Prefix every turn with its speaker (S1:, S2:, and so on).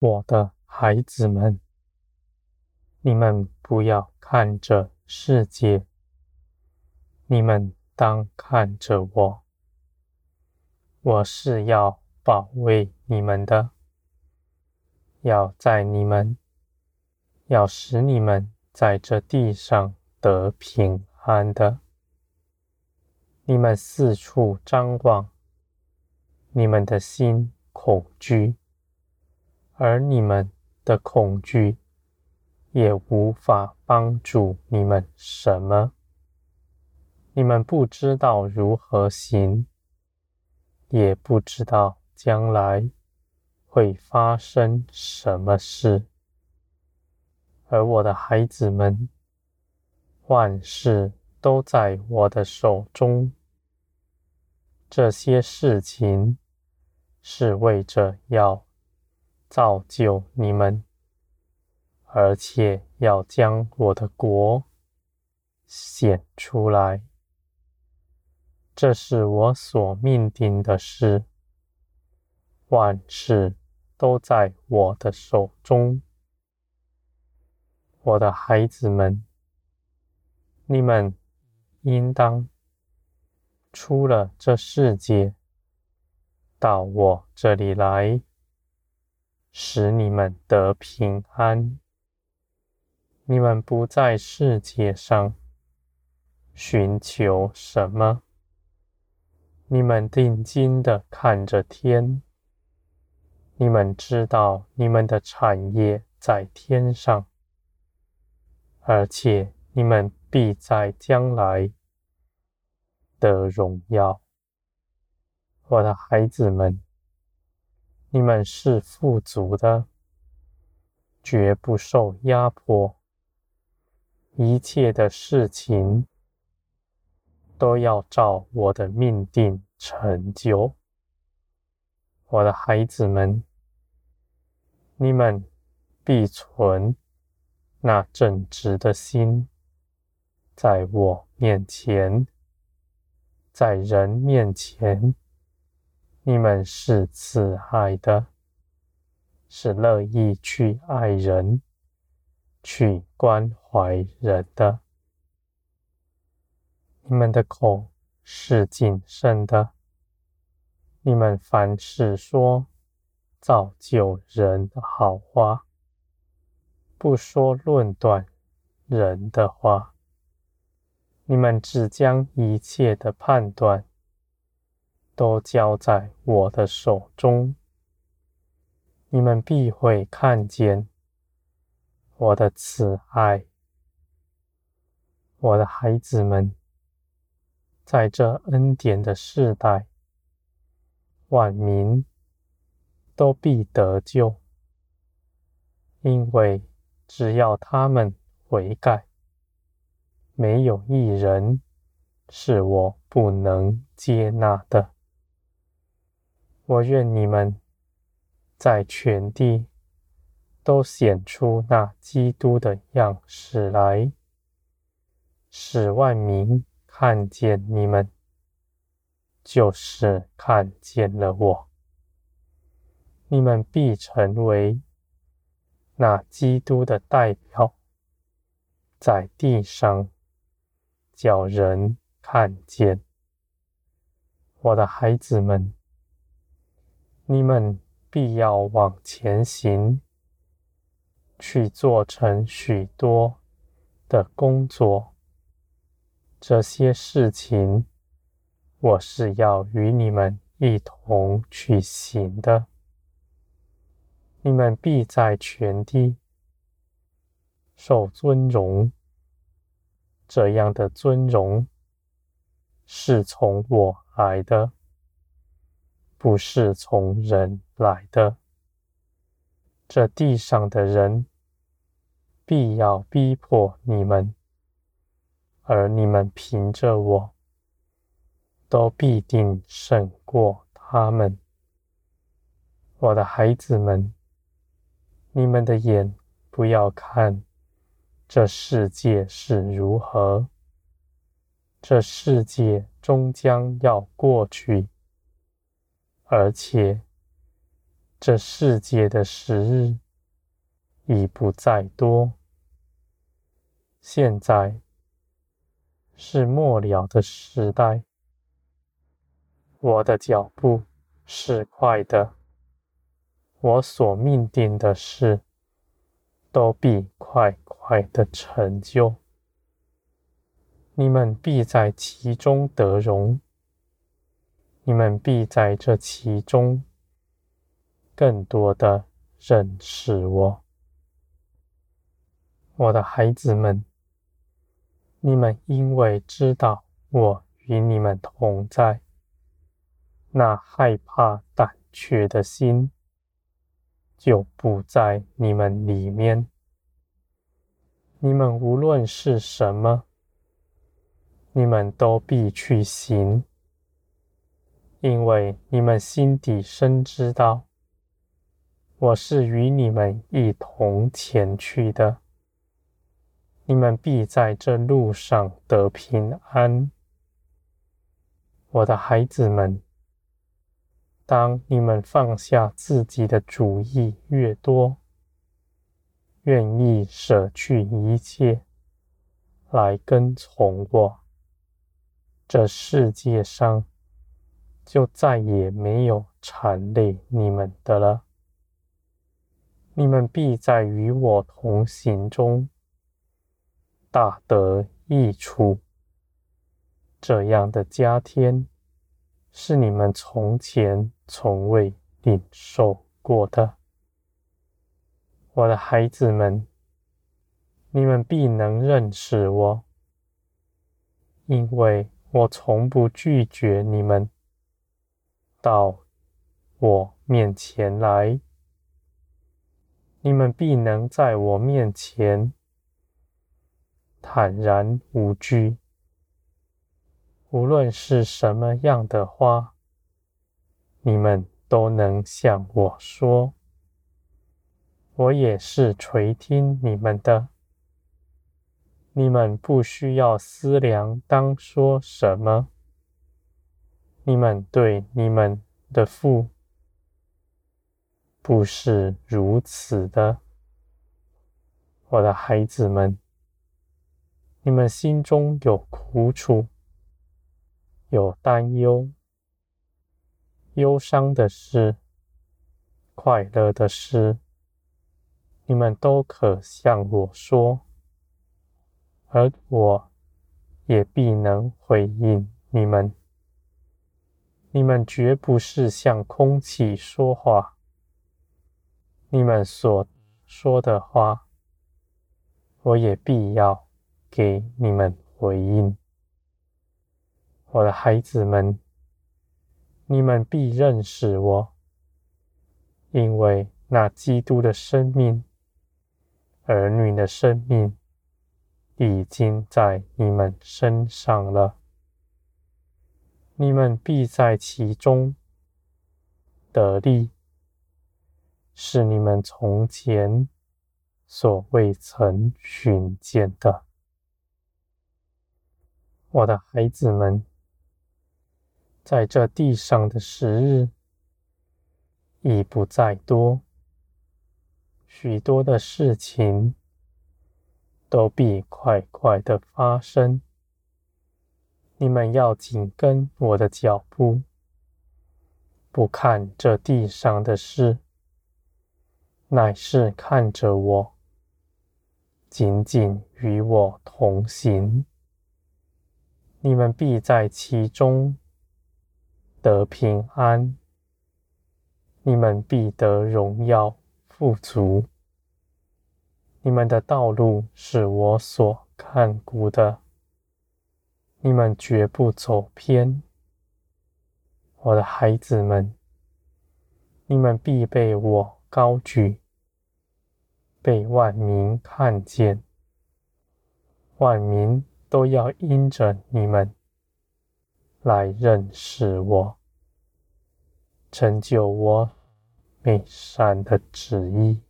S1: 我的孩子们，你们不要看着世界，你们当看着我。我是要保卫你们的，要在你们，要使你们在这地上得平安的。你们四处张望，你们的心恐惧，而你们的恐惧也无法帮助你们什么。你们不知道如何行，也不知道将来会发生什么事。而我的孩子们，万事都在我的手中。这些事情是为着要造就你们，而且要将我的国显出来。这是我所命定的事，万事都在我的手中。我的孩子们，你们应当。出了这世界，到我这里来，使你们得平安。你们不在世界上寻求什么，你们定睛的看着天。你们知道你们的产业在天上，而且你们必在将来。的荣耀，我的孩子们，你们是富足的，绝不受压迫。一切的事情都要照我的命定成就。我的孩子们，你们必存那正直的心，在我面前。在人面前，你们是慈爱的，是乐意去爱人、去关怀人的。你们的口是谨慎的，你们凡事说造就人的好话，不说论断人的话。你们只将一切的判断都交在我的手中，你们必会看见我的慈爱。我的孩子们，在这恩典的世代，万民都必得救，因为只要他们悔改。没有一人是我不能接纳的。我愿你们在全地都显出那基督的样式来，使万民看见你们，就是看见了我。你们必成为那基督的代表，在地上。叫人看见，我的孩子们，你们必要往前行，去做成许多的工作。这些事情，我是要与你们一同去行的。你们必在全地受尊荣。这样的尊荣是从我来的，不是从人来的。这地上的人必要逼迫你们，而你们凭着我，都必定胜过他们。我的孩子们，你们的眼不要看。这世界是如何？这世界终将要过去，而且这世界的时日已不再多。现在是末了的时代。我的脚步是快的，我所命定的事都必快快的成就。你们必在其中得荣，你们必在这其中更多的认识我，我的孩子们。你们因为知道我与你们同在，那害怕胆怯的心就不在你们里面。你们无论是什么，你们都必去行，因为你们心底深知道，我是与你们一同前去的。你们必在这路上得平安，我的孩子们。当你们放下自己的主意越多，愿意舍去一切来跟从我。这世界上就再也没有缠累你们的了。你们必在与我同行中大得益处。这样的加添是你们从前从未领受过的。我的孩子们，你们必能认识我，因为。我从不拒绝你们到我面前来，你们必能在我面前坦然无惧。无论是什么样的话，你们都能向我说，我也是垂听你们的。你们不需要思量当说什么。你们对你们的父不是如此的，我的孩子们。你们心中有苦楚，有担忧，忧伤的事，快乐的事，你们都可向我说。而我也必能回应你们。你们绝不是向空气说话。你们所说的话，我也必要给你们回应。我的孩子们，你们必认识我，因为那基督的生命，儿女的生命。已经在你们身上了，你们必在其中得利，是你们从前所未曾寻见的。我的孩子们，在这地上的时日已不再多，许多的事情。都必快快的发生。你们要紧跟我的脚步，不看这地上的事，乃是看着我，紧紧与我同行。你们必在其中得平安，你们必得荣耀富足。你们的道路是我所看顾的，你们绝不走偏。我的孩子们，你们必被我高举，被万民看见，万民都要因着你们来认识我，成就我美善的旨意。